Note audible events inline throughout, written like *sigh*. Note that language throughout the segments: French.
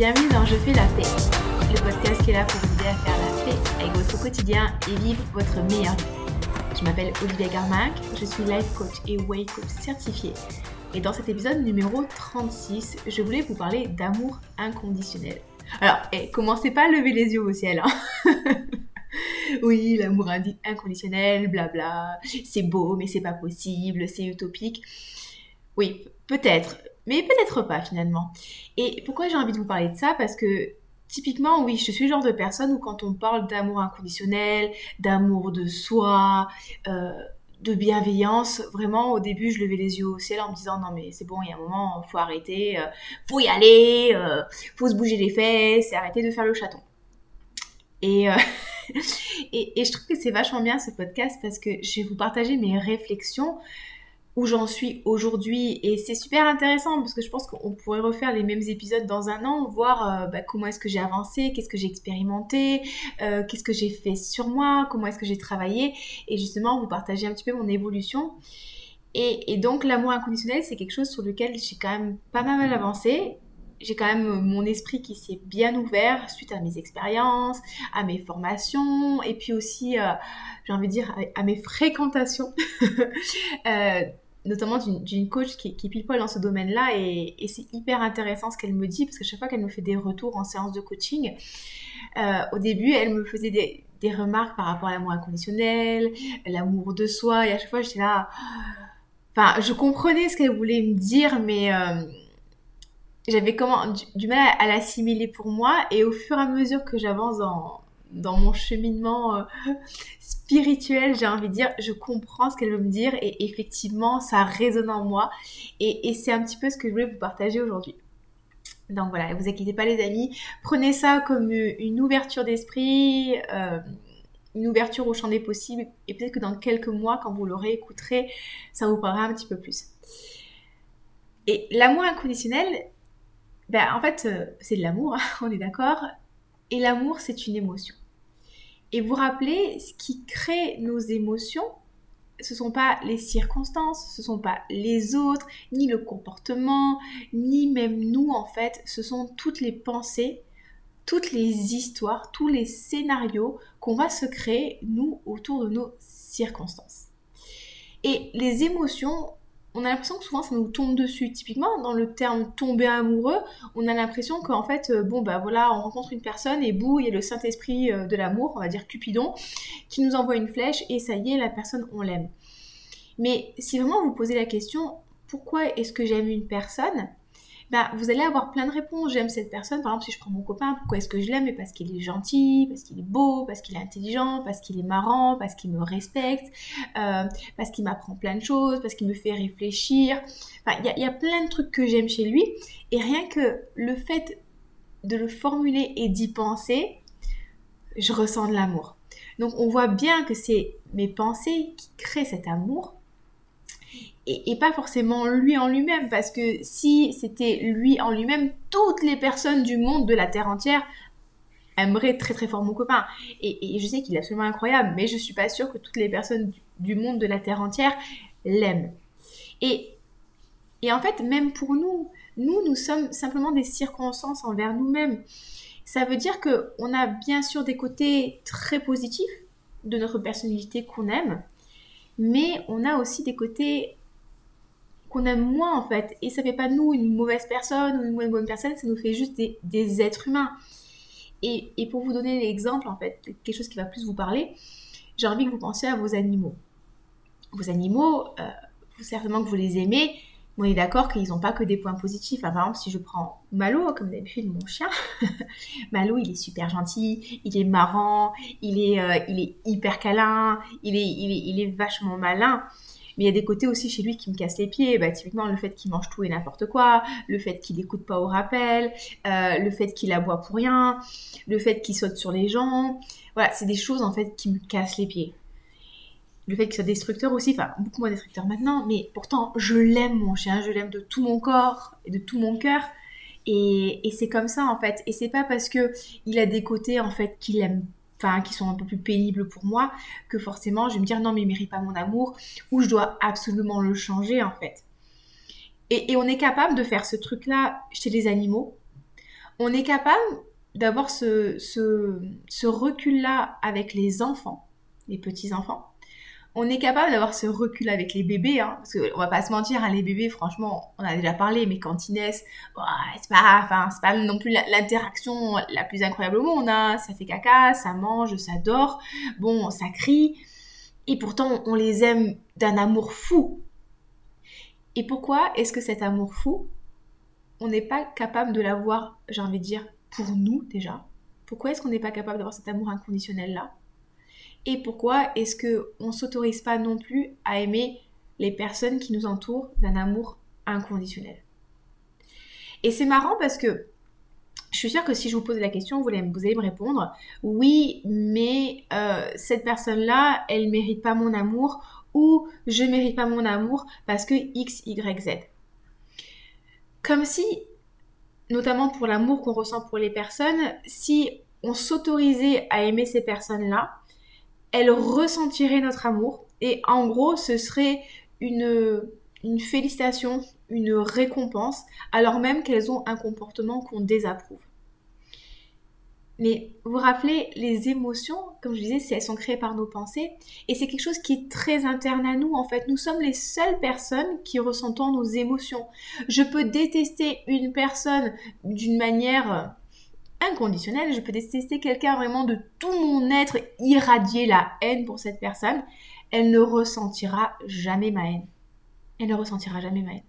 Bienvenue dans Je fais la paix, le podcast qui est là pour vous aider à faire la paix avec votre quotidien et vivre votre meilleure vie. Je m'appelle Olivia Garmac, je suis life coach et way coach certifié. Et dans cet épisode numéro 36, je voulais vous parler d'amour inconditionnel. Alors, eh, commencez pas à lever les yeux au ciel. Hein. *laughs* oui, l'amour inconditionnel, blabla, c'est beau, mais c'est pas possible, c'est utopique. Oui, peut-être, mais peut-être pas finalement. Et pourquoi j'ai envie de vous parler de ça? Parce que typiquement, oui, je suis le genre de personne où quand on parle d'amour inconditionnel, d'amour de soi, euh, de bienveillance, vraiment au début je levais les yeux au ciel en me disant non mais c'est bon, il y a un moment, faut arrêter, euh, faut y aller, euh, faut se bouger les fesses et arrêter de faire le chaton. Et, *laughs* et, et, je trouve que c'est vachement bien ce podcast parce que je vais vous partager mes réflexions où j'en suis aujourd'hui et c'est super intéressant parce que je pense qu'on pourrait refaire les mêmes épisodes dans un an, voir euh, bah, comment est-ce que j'ai avancé, qu'est-ce que j'ai expérimenté, euh, qu'est-ce que j'ai fait sur moi, comment est-ce que j'ai travaillé et justement vous partager un petit peu mon évolution. Et, donc l'amour inconditionnel c'est quelque chose sur lequel j'ai quand même pas mal avancé. J'ai quand même mon esprit qui s'est bien ouvert suite à mes expériences, à mes formations et puis aussi, euh, j'ai envie de dire, à, mes fréquentations. *laughs* notamment d'une coach qui, qui poil dans ce domaine-là et, c'est hyper intéressant ce qu'elle me dit parce que chaque fois qu'elle me fait des retours en séance de coaching, euh, au début elle me faisait des, des remarques par rapport à l'amour inconditionnel, l'amour de soi et à chaque fois j'étais là, enfin je comprenais ce qu'elle voulait me dire mais euh, j'avais comment du, mal à l'assimiler pour moi et au fur et à mesure que j'avance dans, dans mon cheminement euh, *laughs* spirituel, j'ai envie de dire, je comprends ce qu'elle veut me dire et effectivement, ça résonne en moi. Et, c'est un petit peu ce que je voulais vous partager aujourd'hui. Donc voilà, vous inquiétez pas les amis, prenez ça comme une ouverture d'esprit, euh, une ouverture au champ des possibles, et peut-être que dans quelques mois, quand vous le réécouterez, ça vous parlera un petit peu plus. Et l'amour inconditionnel, ben, en fait, euh, c'est de l'amour, hein, *laughs* on est d'accord, et l'amour, c'est une émotion. Et vous rappelez, ce qui crée nos émotions, ce ne sont pas les circonstances, ce ne sont pas les autres, ni le comportement, ni même nous en fait, ce sont toutes les pensées, toutes les histoires, tous les scénarios qu'on va se créer, nous, autour de nos circonstances. Et les émotions, on a l'impression que souvent ça nous tombe dessus. Typiquement, dans le terme tomber amoureux, on a l'impression qu'en fait, euh, bon bah voilà, on rencontre une personne et boum, il y a le Saint-Esprit euh, de l'amour, on va dire Cupidon, qui nous envoie une flèche et ça y est, la personne, on l'aime. Mais si vraiment vous posez la question, pourquoi est-ce que j'aime une personne? Bah, vous allez avoir plein de réponses. J'aime cette personne. Par exemple, si je prends mon copain, pourquoi est-ce que je l'aime? Parce qu'il est gentil, parce qu'il est beau, parce qu'il est intelligent, parce qu'il est marrant, parce qu'il me respecte, euh, parce qu'il m'apprend plein de choses, parce qu'il me fait réfléchir. Il y, a plein de trucs que j'aime chez lui. Et rien que le fait de le formuler et d'y penser, je ressens de l'amour. Donc on voit bien que c'est mes pensées qui créent cet amour et, pas forcément lui en lui-même, parce que si c'était lui en lui-même, toutes les personnes du monde de la Terre entière aimeraient très très fort mon copain. Et, je sais qu'il est absolument incroyable, mais je suis pas sûre que toutes les personnes du, monde de la Terre entière l'aiment. Et, et en fait, même pour nous, nous, nous sommes simplement des circonstances envers nous-mêmes. Ça veut dire que on a bien sûr des côtés très positifs de notre personnalité qu'on aime, mais on a aussi des côtés qu'on aime moins en fait. Et ça fait pas de nous une mauvaise personne ou une moins bonne personne, ça nous fait juste des, êtres humains. Et, pour vous donner l'exemple en fait, quelque chose qui va plus vous parler, j'ai envie que vous pensiez à vos animaux. Vos animaux, euh, certainement que vous les aimez, on est d'accord qu'ils n'ont pas que des points positifs. par exemple, si je prends Malo, comme d'habitude mon chien, *laughs* Malo, il est super gentil, il est marrant, il est, euh, il est hyper câlin, il est, il est, il est vachement malin. Mais il y a des côtés aussi chez lui qui me cassent les pieds. Bah, typiquement, le fait qu'il mange tout et n'importe quoi, le fait qu'il n'écoute pas au rappel, euh, le fait qu'il aboie pour rien, le fait qu'il saute sur les gens. Voilà, c'est des choses en fait qui me cassent les pieds. Le fait qu'il soit destructeur aussi, enfin beaucoup moins destructeur maintenant, mais pourtant je l'aime mon chien, je l'aime de tout mon corps et de tout mon cœur. Et, et c'est comme ça en fait. Et c'est pas parce que il a des côtés en fait qu'il aime enfin qui sont un peu plus pénibles pour moi, que forcément je vais me dire non mais il mérite pas mon amour, ou je dois absolument le changer en fait. Et, on est capable de faire ce truc-là chez les animaux. on est capable d'avoir ce, recul-là avec les enfants, les petits-enfants. On est capable d'avoir ce recul avec les bébés, hein, parce qu'on va pas se mentir, hein, les bébés, franchement, on a déjà parlé, mais quand ils naissent, c'est pas, pas non plus l'interaction la, plus incroyable au monde. Hein. Ça fait caca, ça mange, ça dort, bon, ça crie, et pourtant on les aime d'un amour fou. Et pourquoi est-ce que cet amour fou, on n'est pas capable de l'avoir, j'ai envie de dire, pour nous déjà? Pourquoi est-ce qu'on n'est pas capable d'avoir cet amour inconditionnel là Et pourquoi est-ce que on s'autorise pas non plus à aimer les personnes qui nous entourent d'un amour inconditionnel? Et c'est marrant parce que je suis sûre que si je vous pose la question, vous allez, me répondre oui, mais euh, cette personne-là, elle mérite pas mon amour ou je mérite pas mon amour parce que X, Y, Z. Comme si notamment pour l'amour qu'on ressent pour les personnes, si on s'autorisait à aimer ces personnes-là, elles ressentiraient notre amour et en gros ce serait une, une félicitation, une récompense, alors même qu'elles ont un comportement qu'on désapprouve. Mais vous vous rappelez, les émotions, comme je disais, elles sont créées par nos pensées. Et c'est quelque chose qui est très interne à nous. En fait, nous sommes les seules personnes qui ressentons nos émotions. Je peux détester une personne d'une manière inconditionnelle. Je peux détester quelqu'un vraiment de tout mon être, irradier la haine pour cette personne. Elle ne ressentira jamais ma haine. Elle ne ressentira jamais ma haine.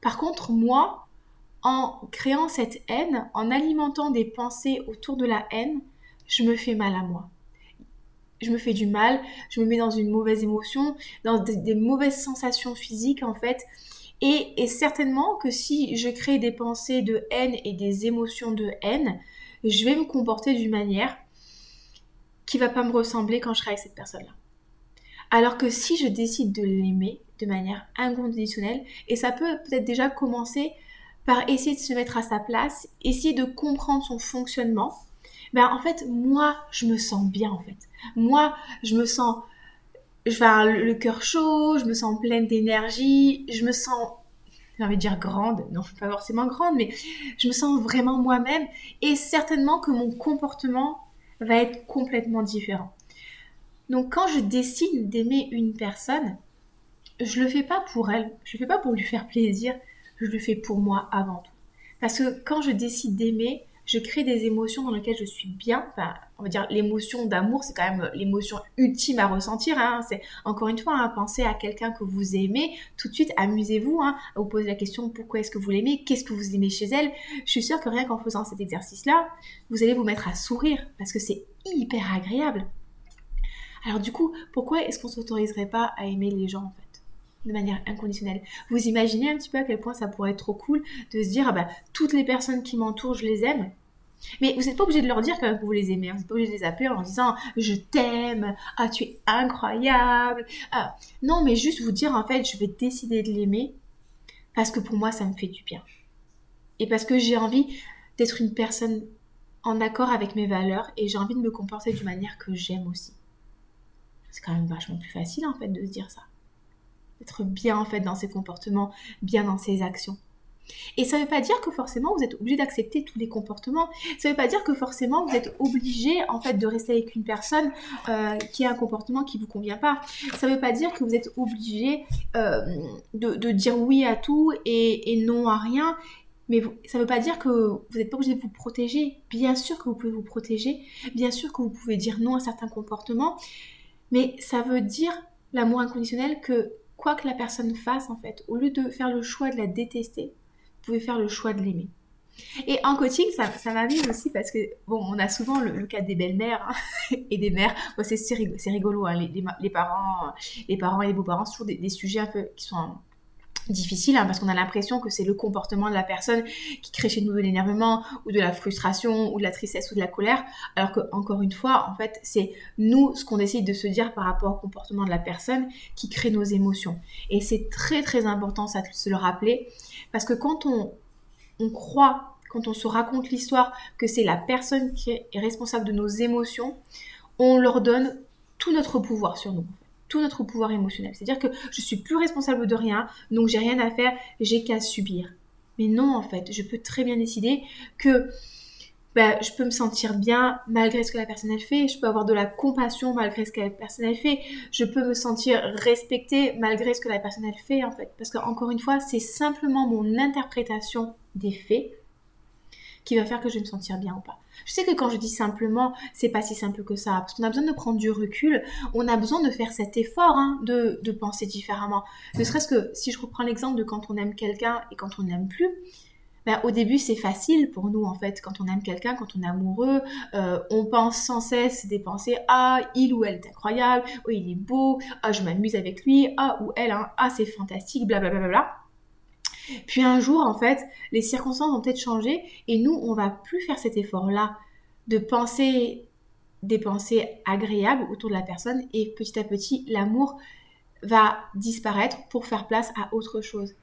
Par contre, moi, en créant cette haine, en alimentant des pensées autour de la haine, je me fais mal à moi. Je me fais du mal, je me mets dans une mauvaise émotion, dans des, mauvaises sensations physiques en fait. Et, et, certainement que si je crée des pensées de haine et des émotions de haine, je vais me comporter d'une manière qui va pas me ressembler quand je serai avec cette personne-là. Alors que si je décide de l'aimer de manière inconditionnelle, et ça peut peut-être déjà commencer par essayer de se mettre à sa place, essayer de comprendre son fonctionnement, ben en fait, moi, je me sens bien en fait. Moi, je me sens, je vais le cœur chaud, je me sens pleine d'énergie, je me sens, j'ai envie de dire grande, non, pas forcément grande, mais je me sens vraiment moi-même et certainement que mon comportement va être complètement différent. Donc quand je décide d'aimer une personne, je le fais pas pour elle, je le fais pas pour lui faire plaisir, je le fais pour moi avant tout. Parce que quand je décide d'aimer, je crée des émotions dans lesquelles je suis bien. Dire l'émotion d'amour, c'est quand même l'émotion ultime à ressentir. Hein. C'est encore une fois, hein, penser à quelqu'un que vous aimez. Tout de suite, amusez-vous hein, vous poser la question pourquoi est-ce que vous l'aimez, qu'est-ce que vous aimez chez elle? Je suis sûre que rien qu'en faisant cet exercice-là, vous allez vous mettre à sourire parce que c'est hyper agréable. Alors du coup, pourquoi est-ce qu'on s'autoriserait pas à aimer les gens en fait? De manière inconditionnelle. Vous imaginez un petit peu à quel point ça pourrait être trop cool de se dire, ah bah, toutes les personnes qui m'entourent, je les aime. Mais vous n'êtes pas obligé de leur dire que vous les aimez. Hein. Vous n'êtes pas obligé de les appeler en disant je t'aime, ah tu es incroyable. Ah, non, mais juste vous dire en fait je vais décider de l'aimer parce que pour moi ça me fait du bien. Et parce que j'ai envie d'être une personne en accord avec mes valeurs et j'ai envie de me comporter d'une manière que j'aime aussi. C'est quand même vachement plus facile en fait de se dire ça être bien en fait dans ses comportements, bien dans ses actions. Et ça ne veut pas dire que forcément vous êtes obligé d'accepter tous les comportements. Ça ne veut pas dire que forcément vous êtes obligé en fait de rester avec une personne euh, qui a un comportement qui vous convient pas. Ça ne veut pas dire que vous êtes obligé euh, de, dire oui à tout et, non à rien. Mais ça ne veut pas dire que vous n'êtes pas obligé de vous protéger. Bien sûr que vous pouvez vous protéger. Bien sûr que vous pouvez dire non à certains comportements. Mais ça veut dire l'amour inconditionnel que quoi que la personne fasse en fait, au lieu de faire le choix de la détester, pouvez faire le choix de l'aimer. Et en coaching, ça, m'amuse aussi parce que, bon, on a souvent le, cas des belles-mères hein, *laughs* et des mères. c'est rigolo, hein, les, parents, les parents et les beaux-parents, c'est toujours des, sujets un peu qui sont difficile hein, parce qu'on a l'impression que c'est le comportement de la personne qui crée chez nous de l'énervement ou de la frustration ou de la tristesse ou de la colère. Alors que encore une fois en fait c'est nous ce qu'on décide de se dire par rapport au comportement de la personne qui crée nos émotions. Et c'est très très important ça de se le rappeler parce que quand on, on croit quand on se raconte l'histoire que c'est la personne qui est responsable de nos émotions on leur donne tout notre pouvoir sur nous notre pouvoir émotionnel. C'est-à-dire que je suis plus responsable de rien, donc j'ai rien à faire, j'ai qu'à subir. Mais non, en fait, je peux très bien décider que ben, je peux me sentir bien malgré ce que la personne elle fait, je peux avoir de la compassion malgré ce que la personne elle fait, je peux me sentir respectée malgré ce que la personne elle fait en fait. Parce que encore une fois, c'est simplement mon interprétation des faits qui va faire que je me sentir bien ou pas. Je sais que quand je dis simplement, c'est pas si simple que ça, parce qu'on a besoin de prendre du recul, on a besoin de faire cet effort hein, de, de penser différemment. Ne serait-ce que si je reprends l'exemple de quand on aime quelqu'un et quand on n'aime plus, ben, au début c'est facile pour nous en fait quand on aime quelqu'un quand on est amoureux euh, on pense sans cesse des pensées ah il ou elle est incroyable oh il est beau ah je m'amuse avec lui ah ou elle hein, ah c'est fantastique blablabla bla, bla, bla. Puis un jour en fait les circonstances vont peut-être changer et nous on va plus faire cet effort là de penser des pensées agréables autour de la personne et petit à petit l'amour va disparaître pour faire place à autre chose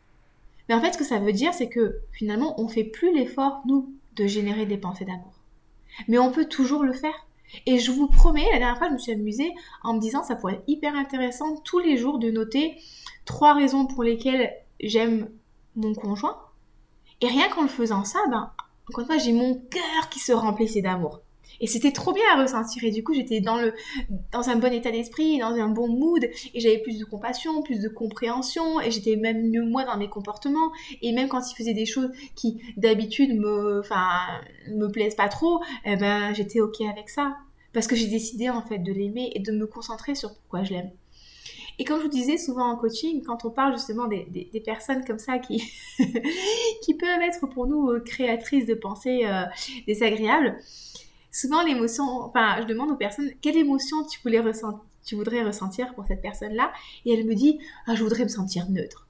mais en fait, ce que ça veut dire, c'est que finalement, on fait plus l'effort, nous, de générer des pensées d'amour. Mais on peut toujours le faire. Et je vous promets, la dernière fois, je me suis amusée en me disant, ça pourrait être hyper intéressant tous les jours de noter trois raisons pour lesquelles j'aime mon conjoint. Et rien qu'en le faisant ça, ben, encore une fois, j'ai mon cœur qui se remplissait d'amour. Et c'était trop bien à ressentir. Et du coup, j'étais dans, le, dans un bon état d'esprit, dans un bon mood. Et j'avais plus de compassion, plus de compréhension. Et j'étais même mieux moi dans mes comportements. Et même quand il faisait des choses qui d'habitude me, me plaisent pas trop, eh ben, j'étais ok avec ça. Parce que j'ai décidé en fait de l'aimer et de me concentrer sur pourquoi je l'aime. Et comme je vous disais souvent en coaching, quand on parle justement des, personnes comme ça *laughs* qui, peuvent être pour nous euh, créatrices de pensées euh, désagréables, souvent l'émotion, enfin, je demande aux personnes quelle émotion tu voudrais ressentir pour cette personne-là, et elle me dit, ah, je voudrais me sentir neutre.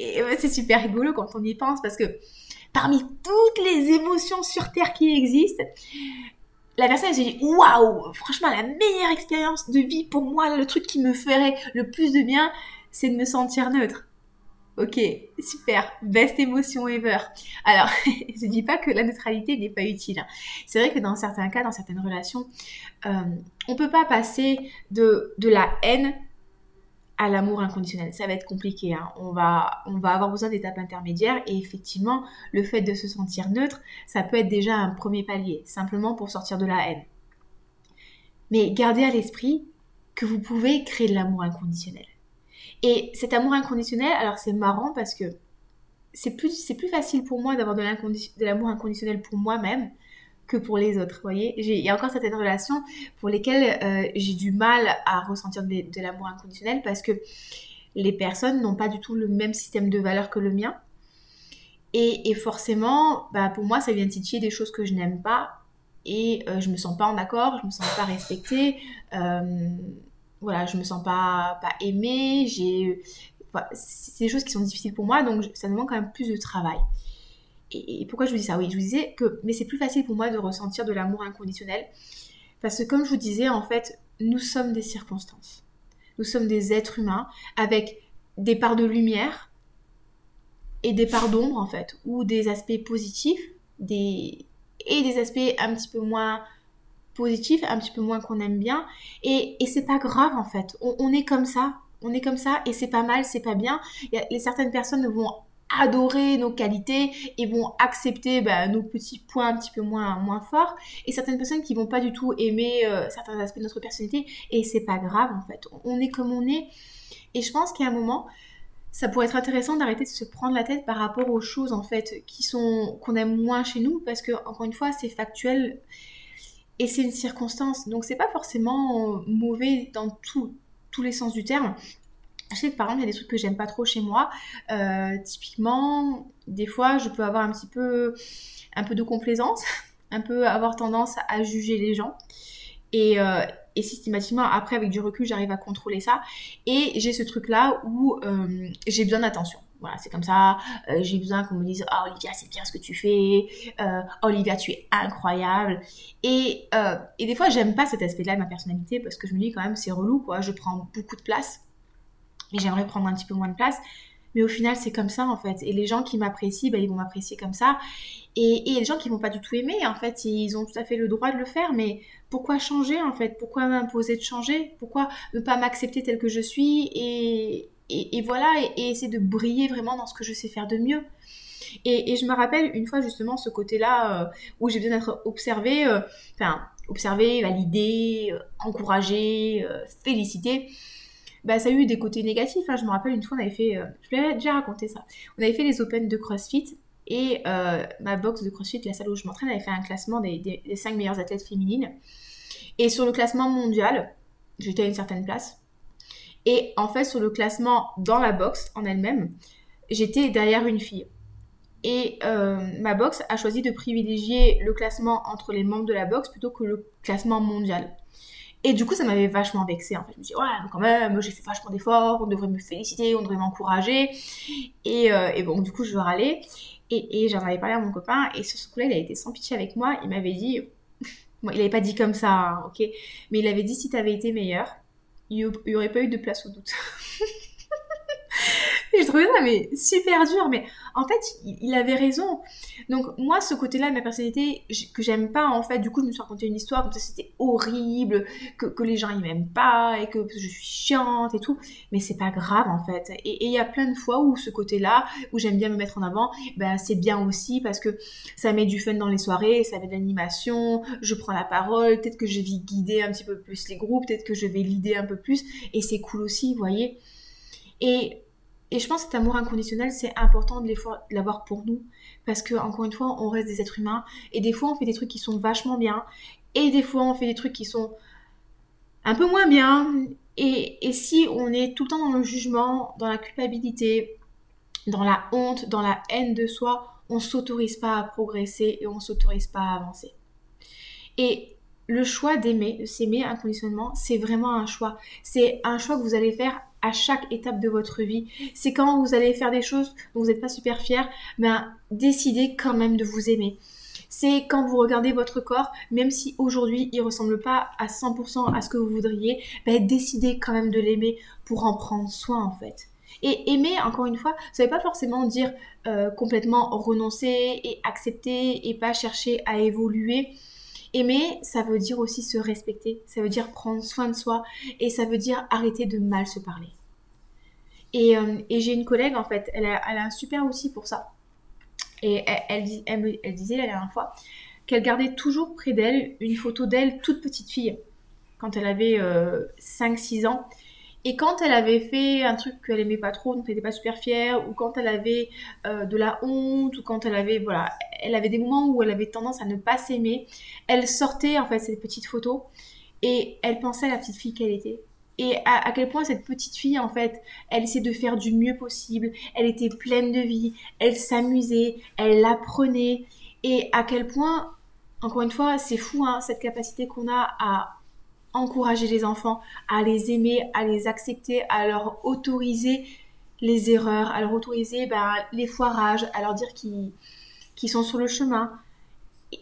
Et c'est super rigolo quand on y pense parce que parmi toutes les émotions sur Terre qui existent, la personne elle dit waouh, franchement la meilleure expérience de vie pour moi, le truc qui me ferait le plus de bien, c'est de me sentir neutre. Ok, super, best émotion ever. Alors, *laughs* je dis pas que la neutralité n'est pas utile. Hein. C'est vrai que dans certains cas, dans certaines relations, euh, on peut pas passer de, de la haine à l'amour inconditionnel. Ça va être compliqué. Hein. On, va, on va avoir besoin d'étapes intermédiaires et effectivement, le fait de se sentir neutre, ça peut être déjà un premier palier, simplement pour sortir de la haine. Mais gardez à l'esprit que vous pouvez créer de l'amour inconditionnel. Et cet amour inconditionnel, alors c'est marrant parce que c'est plus, c'est plus facile pour moi d'avoir de, l'amour inconditionnel pour moi-même que pour les autres. Voyez, il y a encore certaines relations pour lesquelles euh, j'ai du mal à ressentir de, l'amour inconditionnel parce que les personnes n'ont pas du tout le même système de valeurs que le mien. Et, forcément, bah, pour moi, ça vient titiller des choses que je n'aime pas et euh, je me sens pas en accord, je me sens pas respectée. Euh, voilà, je me sens pas, pas aimée, j'ai, c'est des choses qui sont difficiles pour moi, donc ça demande quand même plus de travail. Et, pourquoi je vous dis ça? Oui, je vous disais que, mais c'est plus facile pour moi de ressentir de l'amour inconditionnel, parce que comme je vous disais, en fait, nous sommes des circonstances. Nous sommes des êtres humains avec des parts de lumière et des parts d'ombre, en fait, ou des aspects positifs et des aspects un petit peu moins positif, un petit peu moins qu'on aime bien. Et, c'est pas grave en fait. On, est comme ça. On est comme ça et c'est pas mal, c'est pas bien. certaines personnes vont adorer nos qualités et vont accepter bah, nos petits points un petit peu moins, moins forts. Et certaines personnes qui vont pas du tout aimer euh, certains aspects de notre personnalité. Et c'est pas grave en fait. On est comme on est. Et je pense qu'à un moment, ça pourrait être intéressant d'arrêter de se prendre la tête par rapport aux choses en fait qui sont qu'on aime moins chez nous parce que encore une fois c'est factuel et c'est une circonstance. Donc c'est pas forcément mauvais dans tous les sens du terme. Je sais que par exemple, il y a des trucs que j'aime pas trop chez moi. Euh, typiquement, des fois, je peux avoir un petit peu, un peu de complaisance, *laughs* un peu avoir tendance à juger les gens. Et, euh, et systématiquement, après, avec du recul, j'arrive à contrôler ça. Et j'ai ce truc-là où euh, j'ai besoin d'attention. Voilà, c'est comme ça. J'ai besoin qu'on me dise Oh, Olivia, c'est bien ce que tu fais. Olivia, tu es incroyable. Et des fois, j'aime pas cet aspect-là de ma personnalité parce que je me dis quand même, c'est relou, quoi. Je prends beaucoup de place. Mais j'aimerais prendre un petit peu moins de place. Mais au final, c'est comme ça, en fait. Et les gens qui m'apprécient, bah, ils vont m'apprécier comme ça. Et, et les gens qui vont pas du tout aimer, en fait, ils ont tout à fait le droit de le faire. Mais pourquoi changer, en fait? Pourquoi m'imposer de changer? Pourquoi ne pas m'accepter tel que je suis? Et, et, voilà, et, essayer de briller vraiment dans ce que je sais faire de mieux. Et, je me rappelle une fois justement ce côté-là où j'ai besoin d'être observée, enfin observée, validée, encouragée, félicitée bah, ça a eu des côtés négatifs. Hein. Je me rappelle une fois, on avait fait, euh, je l'avais déjà raconté ça, on avait fait les Open de CrossFit et euh, ma box de CrossFit, la salle où je m'entraîne, avait fait un classement des, des, 5 meilleures athlètes féminines. Et sur le classement mondial, j'étais à une certaine place. Et en fait, sur le classement dans la box en elle-même, j'étais derrière une fille. Et euh, ma box a choisi de privilégier le classement entre les membres de la box plutôt que le classement mondial. Et du coup, ça m'avait vachement vexé. En fait, je me suis dit, ouais, quand même, j'ai fait vachement d'efforts, on devrait me féliciter, on devrait m'encourager. Et, euh, et, bon, du coup, je râlais. Et, et j'en avais parlé à mon copain. Et sur ce coup-là, il a été sans pitié avec moi. Il m'avait dit, *laughs* bon, il n'avait pas dit comme ça, hein, ok, mais il avait dit, si tu avais été meilleur, il n'y aurait pas eu de place au doute. *laughs* *laughs* je trouvais ça mais super dur. Mais en fait, il, avait raison. Donc moi, ce côté-là de ma personnalité que j'aime pas, en fait, du coup, je me suis raconté une histoire comme ça, c'était horrible, que, que, les gens ils m'aiment pas et que je suis chiante et tout. Mais c'est pas grave en fait. Et il y a plein de fois où ce côté-là, où j'aime bien me mettre en avant, ben c'est bien aussi parce que ça met du fun dans les soirées, ça met de l'animation, je prends la parole, peut-être que je vais guider un petit peu plus les groupes, peut-être que je vais l'idée un peu plus, et c'est cool aussi, vous voyez. Et et je pense que cet amour inconditionnel, c'est important de l'avoir pour nous. Parce que, encore une fois, on reste des êtres humains. Et des fois, on fait des trucs qui sont vachement bien. Et des fois, on fait des trucs qui sont un peu moins bien. Et, si on est tout le temps dans le jugement, dans la culpabilité, dans la honte, dans la haine de soi, on s'autorise pas à progresser et on s'autorise pas à avancer. Et le choix d'aimer, de s'aimer inconditionnellement, c'est vraiment un choix. C'est un choix que vous allez faire à chaque étape de votre vie. C'est quand vous allez faire des choses dont vous n'êtes pas super fier, ben décidez quand même de vous aimer. C'est quand vous regardez votre corps, même si aujourd'hui il ressemble pas à 100% à ce que vous voudriez, ben décidez quand même de l'aimer pour en prendre soin en fait. Et aimer, encore une fois, ça ne veut pas forcément dire euh, complètement renoncer et accepter et pas chercher à évoluer. Aimer, ça veut dire aussi se respecter, ça veut dire prendre soin de soi et ça veut dire arrêter de mal se parler. Et, euh, j'ai une collègue, en fait, elle a, un super outil pour ça. Et elle, disait la dernière fois qu'elle gardait toujours près d'elle une photo d'elle toute petite fille, quand elle avait 5-6 euh, ans. Et quand elle avait fait un truc qu'elle aimait pas trop, donc elle n'était pas super fière, ou quand elle avait euh, de la honte, ou quand elle avait, voilà, elle avait des moments où elle avait tendance à ne pas s'aimer, elle sortait en fait cette petite photo et elle pensait à la petite fille qu'elle était. Et à, quel point cette petite fille, en fait, elle essayait de faire du mieux possible, elle était pleine de vie, elle s'amusait, elle apprenait, et à quel point, encore une fois, c'est fou, hein, cette capacité qu'on a à encourager les enfants, à les aimer, à les accepter, à leur autoriser les erreurs, à leur autoriser ben, les foirages, à leur dire qu'ils sont sur le chemin.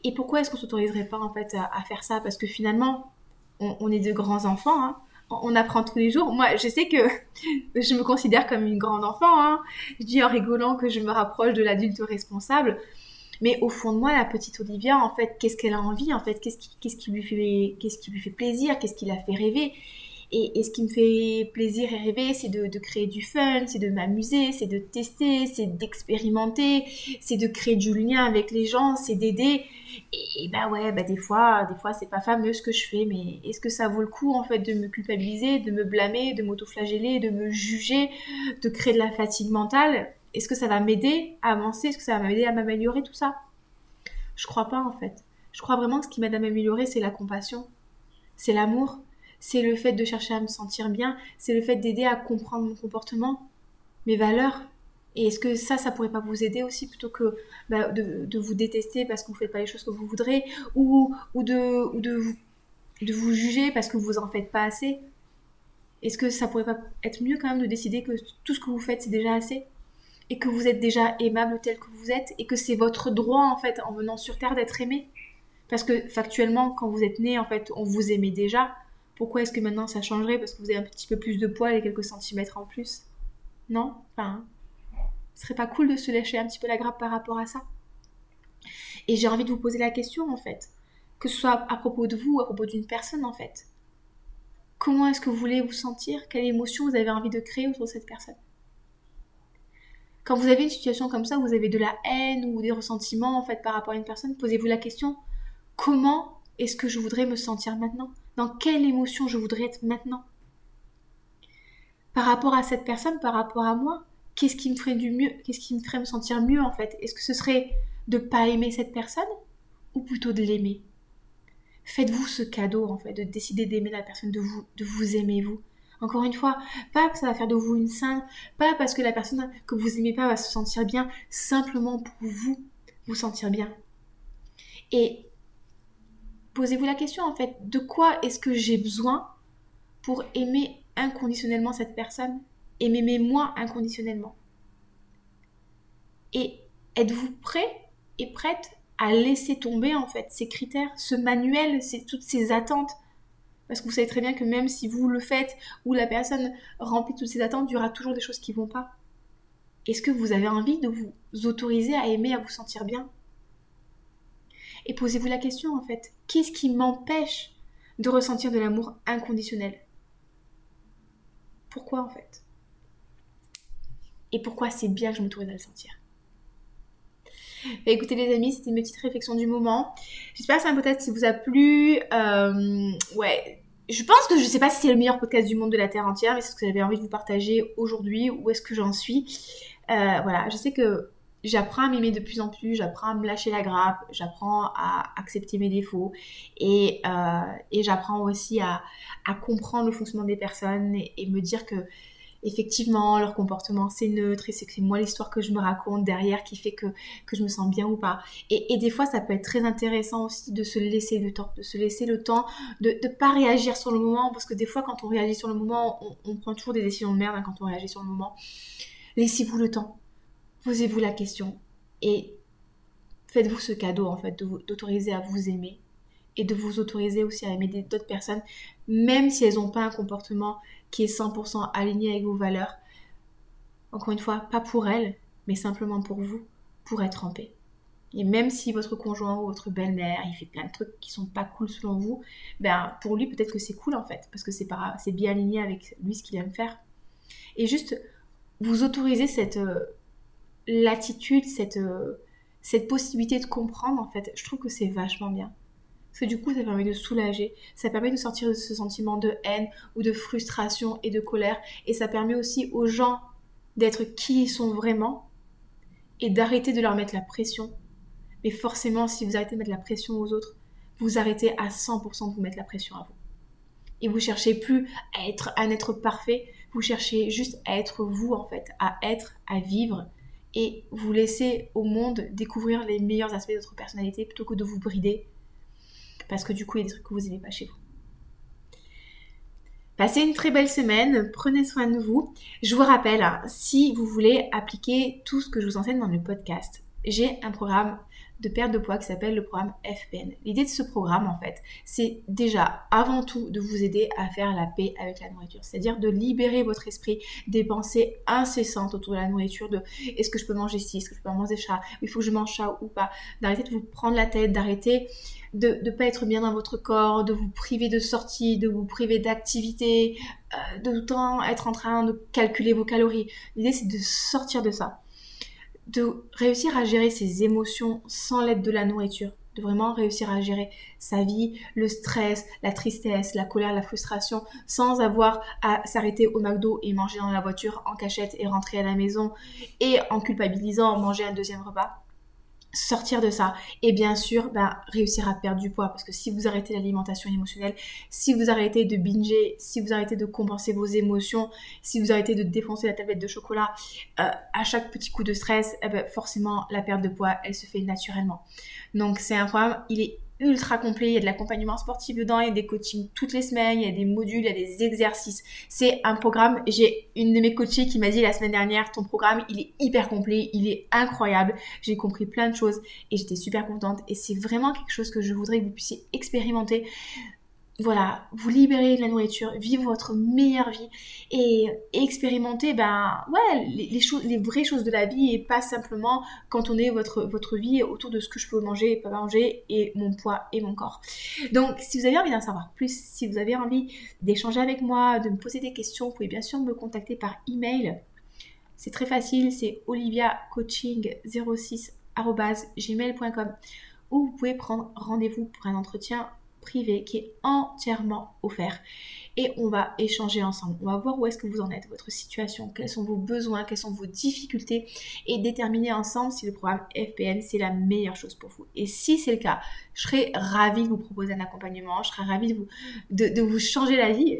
Et pourquoi est-ce qu'on s'autoriserait pas en fait à, faire ça? Parce que finalement, on, est de grands enfants, hein. on apprend tous les jours. Moi, je sais que *laughs* je me considère comme une grande enfant. Hein. Je dis en rigolant que je me rapproche de l'adulte responsable. Mais au fond de moi, la petite Olivia, en fait, qu'est-ce qu'elle a envie En fait, qu'est-ce qui, lui fait, plaisir? Qu'est-ce qui la fait rêver? Et, ce qui me fait plaisir et rêver, c'est de, créer du fun, c'est de m'amuser, c'est de tester, c'est d'expérimenter, c'est de créer du lien avec les gens, c'est d'aider. Et, bah ouais, bah des fois, des fois c'est pas fameux ce que je fais, mais est-ce que ça vaut le coup en fait de me culpabiliser, de me blâmer, de m'autoflageller, de me juger, de créer de la fatigue mentale? Est-ce que ça va m'aider à avancer? Est-ce que ça va m'aider à m'améliorer tout ça? Je crois pas en fait. Je crois vraiment que ce qui m'aide à m'améliorer, c'est la compassion, c'est l'amour, c'est le fait de chercher à me sentir bien, c'est le fait d'aider à comprendre mon comportement, mes valeurs. Et est-ce que ça, ça pourrait pas vous aider aussi plutôt que bah, de, vous détester parce que vous faites pas les choses que vous voudrez ou, ou, de, ou de, vous, de vous juger parce que vous en faites pas assez? Est-ce que ça pourrait pas être mieux quand même de décider que tout ce que vous faites c'est déjà assez? Et que vous êtes déjà aimable tel que vous êtes et que c'est votre droit en fait en venant sur terre d'être aimé. Parce que factuellement quand vous êtes né en fait on vous aimait déjà. Pourquoi est-ce que maintenant ça changerait parce que vous avez un petit peu plus de poids et quelques centimètres en plus? Non? Enfin, ce serait pas cool de se lâcher un petit peu la grappe par rapport à ça. Et j'ai envie de vous poser la question en fait, que ce soit à propos de vous ou à propos d'une personne en fait. Comment est-ce que vous voulez vous sentir? Quelle émotion vous avez envie de créer autour de cette personne? Quand vous avez une situation comme ça, vous avez de la haine ou des ressentiments en fait par rapport à une personne, posez-vous la question comment est-ce que je voudrais me sentir maintenant? Dans quelle émotion je voudrais être maintenant? Par rapport à cette personne, par rapport à moi, qu'est-ce qui me ferait du mieux Qu'est-ce qui me ferait me sentir mieux en fait? Est-ce que ce serait de pas aimer cette personne ou plutôt de l'aimer? Faites-vous ce cadeau en fait de décider d'aimer la personne, de vous, de vous aimer vous. Encore une fois, pas que ça va faire de vous une sainte, pas parce que la personne que vous aimez pas va se sentir bien, simplement pour vous vous sentir bien. Et posez-vous la question en fait, de quoi est-ce que j'ai besoin pour aimer inconditionnellement cette personne et m'aimer moi inconditionnellement? Et êtes-vous prêt et prête à laisser tomber en fait ces critères, ce manuel, toutes ces attentes parce que vous savez très bien que même si vous le faites ou la personne remplit toutes ses attentes, il y aura toujours des choses qui vont pas. Est-ce que vous avez envie de vous autoriser à aimer, à vous sentir bien? Et posez-vous la question en fait, qu'est-ce qui m'empêche de ressentir de l'amour inconditionnel? Pourquoi en fait? Et pourquoi c'est bien que je m'autorise à le sentir? Bah, écoutez les amis, c'était une petite réflexion du moment. J'espère que ça si vous a plu. Euh, ouais, je pense que je ne sais pas si c'est le meilleur podcast du monde de la Terre entière, mais c'est ce que j'avais envie de vous partager aujourd'hui, où est-ce que j'en suis? Euh, voilà, je sais que j'apprends à m'aimer de plus en plus, j'apprends à me lâcher la grappe, j'apprends à accepter mes défauts et, euh, j'apprends aussi à, comprendre le fonctionnement des personnes et me dire que effectivement, leur comportement c'est neutre et c'est moi l'histoire que je me raconte derrière qui fait que, que je me sens bien ou pas. Et, des fois, ça peut être très intéressant aussi de se laisser le temps, de se laisser le temps de ne pas réagir sur le moment parce que des fois, quand on réagit sur le moment, on, prend toujours des décisions de merde hein, quand on réagit sur le moment. Laissez-vous le temps, posez-vous la question et faites-vous ce cadeau en fait d'autoriser à vous aimer et de vous autoriser aussi à aimer d'autres personnes, même si elles n'ont pas un comportement qui est 100% aligné avec vos valeurs. Encore une fois, pas pour elles, mais simplement pour vous, pour être en paix. Et même si votre conjoint ou votre belle-mère, il fait plein de trucs qui sont pas cool selon vous, ben pour lui peut-être que c'est cool en fait, parce que c'est bien aligné avec lui ce qu'il aime faire. Et juste vous autoriser cette euh, latitude, cette, euh, cette possibilité de comprendre en fait, je trouve que c'est vachement bien. Parce que du coup, ça permet de soulager, ça permet de sortir de ce sentiment de haine ou de frustration et de colère. Et ça permet aussi aux gens d'être qui ils sont vraiment et d'arrêter de leur mettre la pression. Mais forcément, si vous arrêtez de mettre la pression aux autres, vous arrêtez à 100% de vous mettre la pression à vous. Et vous cherchez plus à être un être parfait, vous cherchez juste à être vous en fait, à être, à vivre et vous laissez au monde découvrir les meilleurs aspects de votre personnalité plutôt que de vous brider parce que du coup, il y a des trucs que vous n'aimez pas chez vous. Passez une très belle semaine, prenez soin de vous. Je vous rappelle, si vous voulez appliquer tout ce que je vous enseigne dans le podcast, j'ai un programme de perte de poids qui s'appelle le programme FPN. L'idée de ce programme, en fait, c'est déjà avant tout de vous aider à faire la paix avec la nourriture, c'est-à-dire de libérer votre esprit des pensées incessantes autour de la nourriture, de est-ce que je peux manger ci, est-ce que je peux manger ça, il faut que je mange ça ou pas, d'arrêter de vous prendre la tête, d'arrêter de ne pas être bien dans votre corps, de vous priver de sorties, de vous priver d'activités, euh, de tout le temps être en train de calculer vos calories. L'idée, c'est de sortir de ça de réussir à gérer ses émotions sans l'aide de la nourriture, de vraiment réussir à gérer sa vie, le stress, la tristesse, la colère, la frustration, sans avoir à s'arrêter au McDo et manger dans la voiture en cachette et rentrer à la maison et en culpabilisant manger un deuxième repas sortir de ça et bien sûr bah, réussir à perdre du poids parce que si vous arrêtez l'alimentation émotionnelle, si vous arrêtez de binger, si vous arrêtez de compenser vos émotions, si vous arrêtez de défoncer la tablette de chocolat euh, à chaque petit coup de stress, eh ben, forcément la perte de poids elle se fait naturellement. Donc c'est un programme, il est ultra complet, il y a de l'accompagnement sportif dedans, il y a des coachings toutes les semaines, il y a des modules, il y a des exercices. C'est un programme, j'ai une de mes coachées qui m'a dit la semaine dernière, ton programme, il est hyper complet, il est incroyable, j'ai compris plein de choses et j'étais super contente. Et c'est vraiment quelque chose que je voudrais que vous puissiez expérimenter voilà, vous libérer de la nourriture, vivre votre meilleure vie et, expérimenter ben ouais, les, choses, les vraies choses de la vie et pas simplement quand on est votre, votre vie autour de ce que je peux manger et pas manger et mon poids et mon corps. Donc si vous avez envie d'en savoir plus, si vous avez envie d'échanger avec moi, de me poser des questions, vous pouvez bien sûr me contacter par email C'est très facile, c'est oliviacoaching06@gmail.com où vous pouvez prendre rendez-vous pour un entretien privé qui est entièrement offert. Et on va échanger ensemble. On va voir où est-ce que vous en êtes, votre situation, quels sont vos besoins, quelles sont vos difficultés et déterminer ensemble si le programme FPN c'est la meilleure chose pour vous. Et si c'est le cas, je serais ravie de vous proposer un accompagnement, je serais ravie de vous, de, vous changer la vie.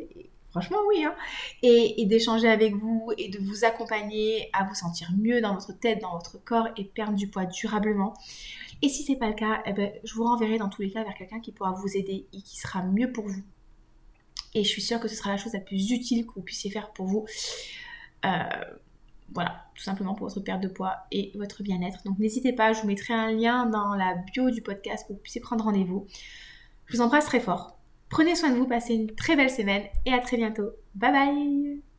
Franchement, oui. Hein. et, d'échanger avec vous et de vous accompagner à vous sentir mieux dans votre tête, dans votre corps et perdre du poids durablement. Et si c'est pas le cas, eh ben, je vous renverrai dans tous les cas vers quelqu'un qui pourra vous aider et qui sera mieux pour vous. Et je suis sûre que ce sera la chose la plus utile que vous puissiez faire pour vous. Euh, voilà, tout simplement pour votre perte de poids et votre bien-être. Donc n'hésitez pas, je vous mettrai un lien dans la bio du podcast pour que vous puissiez prendre rendez-vous. Je vous embrasse très fort. Prenez soin de vous, passez une très belle semaine et à très bientôt. Bye bye